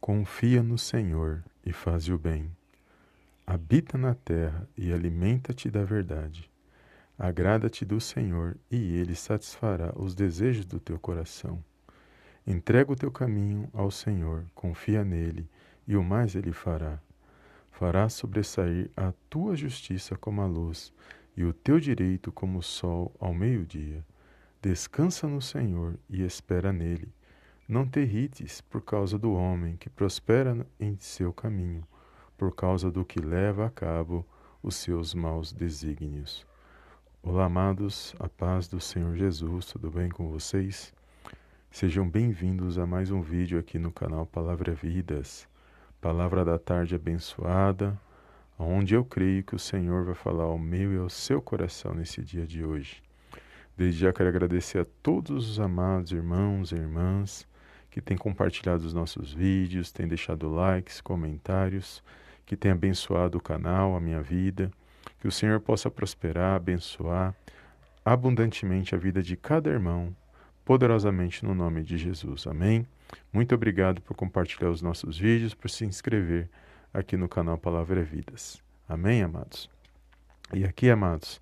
Confia no Senhor e faz o bem. Habita na terra e alimenta-te da verdade. Agrada-te do Senhor e ele satisfará os desejos do teu coração. Entrega o teu caminho ao Senhor, confia nele e o mais ele fará. Fará sobressair a tua justiça como a luz e o teu direito como o sol ao meio-dia. Descansa no Senhor e espera nele. Não te irrites por causa do homem que prospera em seu caminho, por causa do que leva a cabo os seus maus desígnios. Olá, amados, a paz do Senhor Jesus, tudo bem com vocês? Sejam bem-vindos a mais um vídeo aqui no canal Palavra Vidas, Palavra da Tarde abençoada, onde eu creio que o Senhor vai falar ao meu e ao seu coração nesse dia de hoje. Desde já quero agradecer a todos os amados irmãos e irmãs que têm compartilhado os nossos vídeos, têm deixado likes, comentários, que têm abençoado o canal, a minha vida. Que o Senhor possa prosperar, abençoar abundantemente a vida de cada irmão, poderosamente no nome de Jesus. Amém? Muito obrigado por compartilhar os nossos vídeos, por se inscrever aqui no canal Palavra é Vidas. Amém, amados? E aqui, amados,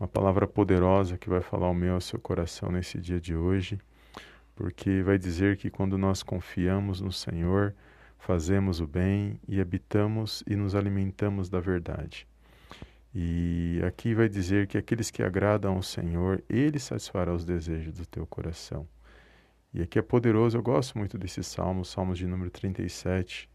uma palavra poderosa que vai falar ao meu ao seu coração nesse dia de hoje, porque vai dizer que quando nós confiamos no Senhor, fazemos o bem e habitamos e nos alimentamos da verdade. E aqui vai dizer que aqueles que agradam ao Senhor, Ele satisfará os desejos do teu coração. E aqui é poderoso, eu gosto muito desse salmo, salmos de número 37,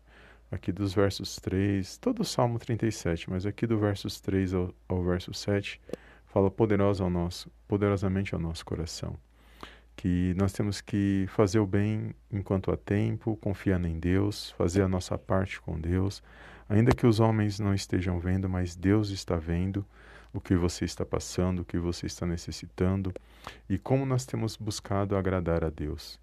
aqui dos versos 3, todo o salmo 37, mas aqui do versos 3 ao, ao verso 7, fala poderoso ao nosso, poderosamente ao nosso coração. Que nós temos que fazer o bem enquanto há tempo, confiando em Deus, fazer a nossa parte com Deus, ainda que os homens não estejam vendo, mas Deus está vendo o que você está passando, o que você está necessitando e como nós temos buscado agradar a Deus.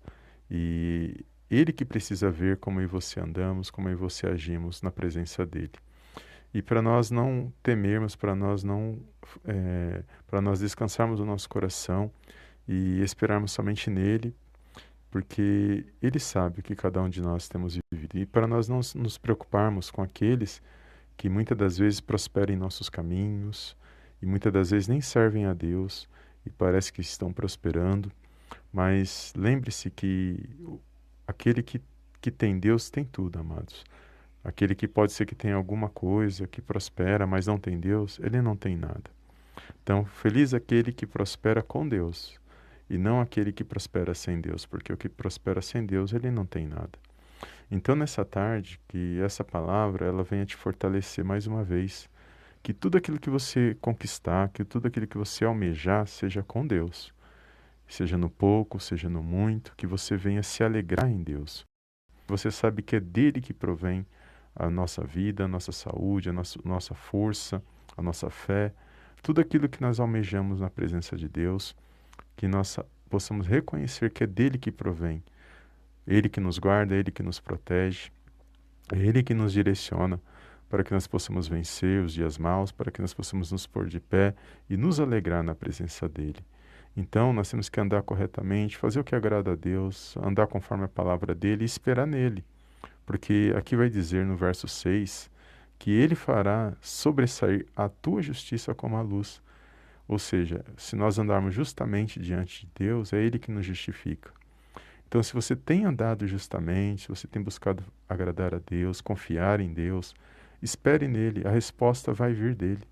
E Ele que precisa ver como eu e você andamos, como eu e você agimos na presença dEle. E para nós não temermos, para nós não, é, para nós descansarmos o nosso coração e esperarmos somente nele, porque ele sabe o que cada um de nós temos vivido. E para nós não nos preocuparmos com aqueles que muitas das vezes prosperam em nossos caminhos e muitas das vezes nem servem a Deus e parece que estão prosperando, mas lembre-se que aquele que, que tem Deus tem tudo, amados. Aquele que pode ser que tenha alguma coisa, que prospera, mas não tem Deus, ele não tem nada. Então, feliz aquele que prospera com Deus e não aquele que prospera sem Deus, porque o que prospera sem Deus, ele não tem nada. Então, nessa tarde, que essa palavra ela venha te fortalecer mais uma vez, que tudo aquilo que você conquistar, que tudo aquilo que você almejar seja com Deus. Seja no pouco, seja no muito, que você venha se alegrar em Deus. Você sabe que é dele que provém a nossa vida, a nossa saúde, a nossa, nossa força, a nossa fé, tudo aquilo que nós almejamos na presença de Deus, que nós possamos reconhecer que é dele que provém, ele que nos guarda, ele que nos protege, ele que nos direciona para que nós possamos vencer os dias maus, para que nós possamos nos pôr de pé e nos alegrar na presença dele. Então, nós temos que andar corretamente, fazer o que agrada a Deus, andar conforme a palavra dele e esperar nele. Porque aqui vai dizer no verso 6 que ele fará sobressair a tua justiça como a luz. Ou seja, se nós andarmos justamente diante de Deus, é ele que nos justifica. Então, se você tem andado justamente, se você tem buscado agradar a Deus, confiar em Deus, espere nele, a resposta vai vir dele.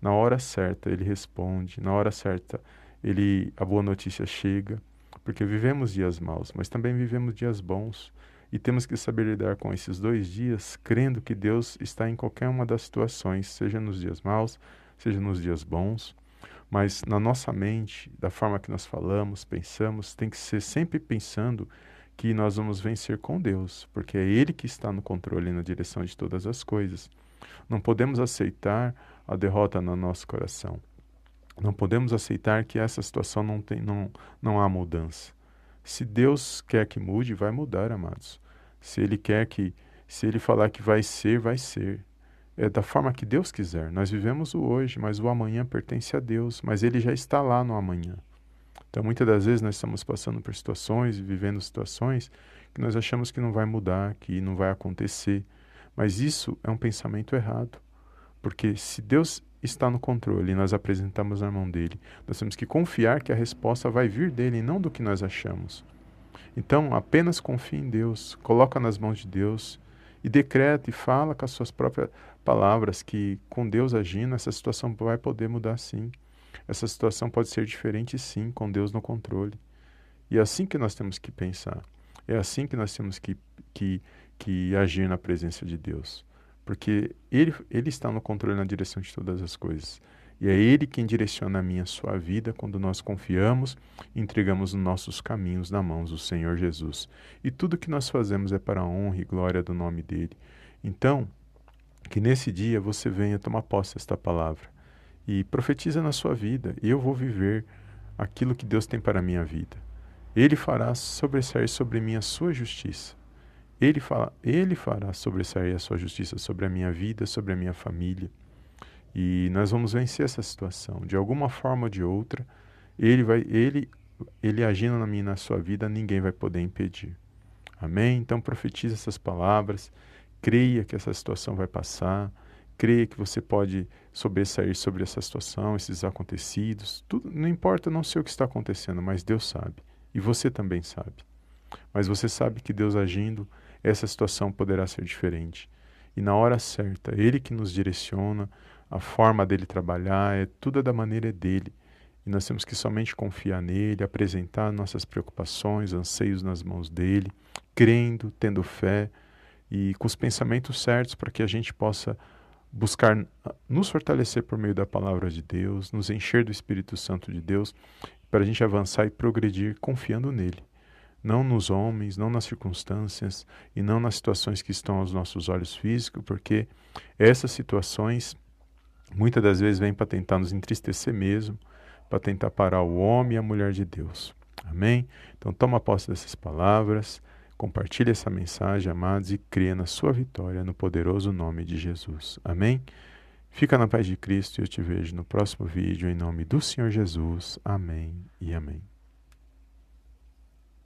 Na hora certa ele responde, na hora certa ele a boa notícia chega, porque vivemos dias maus, mas também vivemos dias bons. E temos que saber lidar com esses dois dias, crendo que Deus está em qualquer uma das situações, seja nos dias maus, seja nos dias bons. Mas na nossa mente, da forma que nós falamos, pensamos, tem que ser sempre pensando que nós vamos vencer com Deus, porque é Ele que está no controle e na direção de todas as coisas. Não podemos aceitar a derrota no nosso coração. Não podemos aceitar que essa situação não, tem, não, não há mudança. Se Deus quer que mude, vai mudar, amados. Se Ele quer que, se Ele falar que vai ser, vai ser. É da forma que Deus quiser. Nós vivemos o hoje, mas o amanhã pertence a Deus, mas Ele já está lá no amanhã. Então, muitas das vezes nós estamos passando por situações e vivendo situações que nós achamos que não vai mudar, que não vai acontecer. Mas isso é um pensamento errado. Porque se Deus está no controle e nós apresentamos na mão dele, nós temos que confiar que a resposta vai vir dele e não do que nós achamos. Então, apenas confie em Deus, coloca nas mãos de Deus e decreta e fala com as suas próprias palavras que com Deus agindo essa situação vai poder mudar sim. Essa situação pode ser diferente, sim, com Deus no controle. E é assim que nós temos que pensar. É assim que nós temos que, que, que agir na presença de Deus. Porque ele, ele está no controle na direção de todas as coisas. E é Ele quem direciona a minha a sua vida quando nós confiamos e entregamos nossos caminhos na mãos do Senhor Jesus. E tudo que nós fazemos é para a honra e glória do nome dEle. Então, que nesse dia você venha tomar posse desta palavra e profetiza na sua vida. Eu vou viver aquilo que Deus tem para a minha vida. Ele fará sobressair sobre mim a sua justiça. Ele, fala, ele fará sobressair a sua justiça sobre a minha vida, sobre a minha família. E nós vamos vencer essa situação. De alguma forma ou de outra, ele vai, ele, ele agindo na minha na sua vida, ninguém vai poder impedir. Amém? Então profetize essas palavras, creia que essa situação vai passar, creia que você pode sobressair sobre essa situação, esses acontecidos. Tudo, não importa, não sei o que está acontecendo, mas Deus sabe. E você também sabe. Mas você sabe que Deus agindo, essa situação poderá ser diferente. E na hora certa, Ele que nos direciona, a forma dele trabalhar, é tudo da maneira dele. E nós temos que somente confiar nele, apresentar nossas preocupações, anseios nas mãos dele, crendo, tendo fé e com os pensamentos certos para que a gente possa buscar nos fortalecer por meio da palavra de Deus, nos encher do Espírito Santo de Deus, para a gente avançar e progredir confiando nele. Não nos homens, não nas circunstâncias e não nas situações que estão aos nossos olhos físicos, porque essas situações muitas das vezes vêm para tentar nos entristecer mesmo, para tentar parar o homem e a mulher de Deus. Amém? Então toma posse dessas palavras Compartilhe essa mensagem, amados, e crê na sua vitória no poderoso nome de Jesus. Amém? Fica na paz de Cristo e eu te vejo no próximo vídeo em nome do Senhor Jesus. Amém e amém.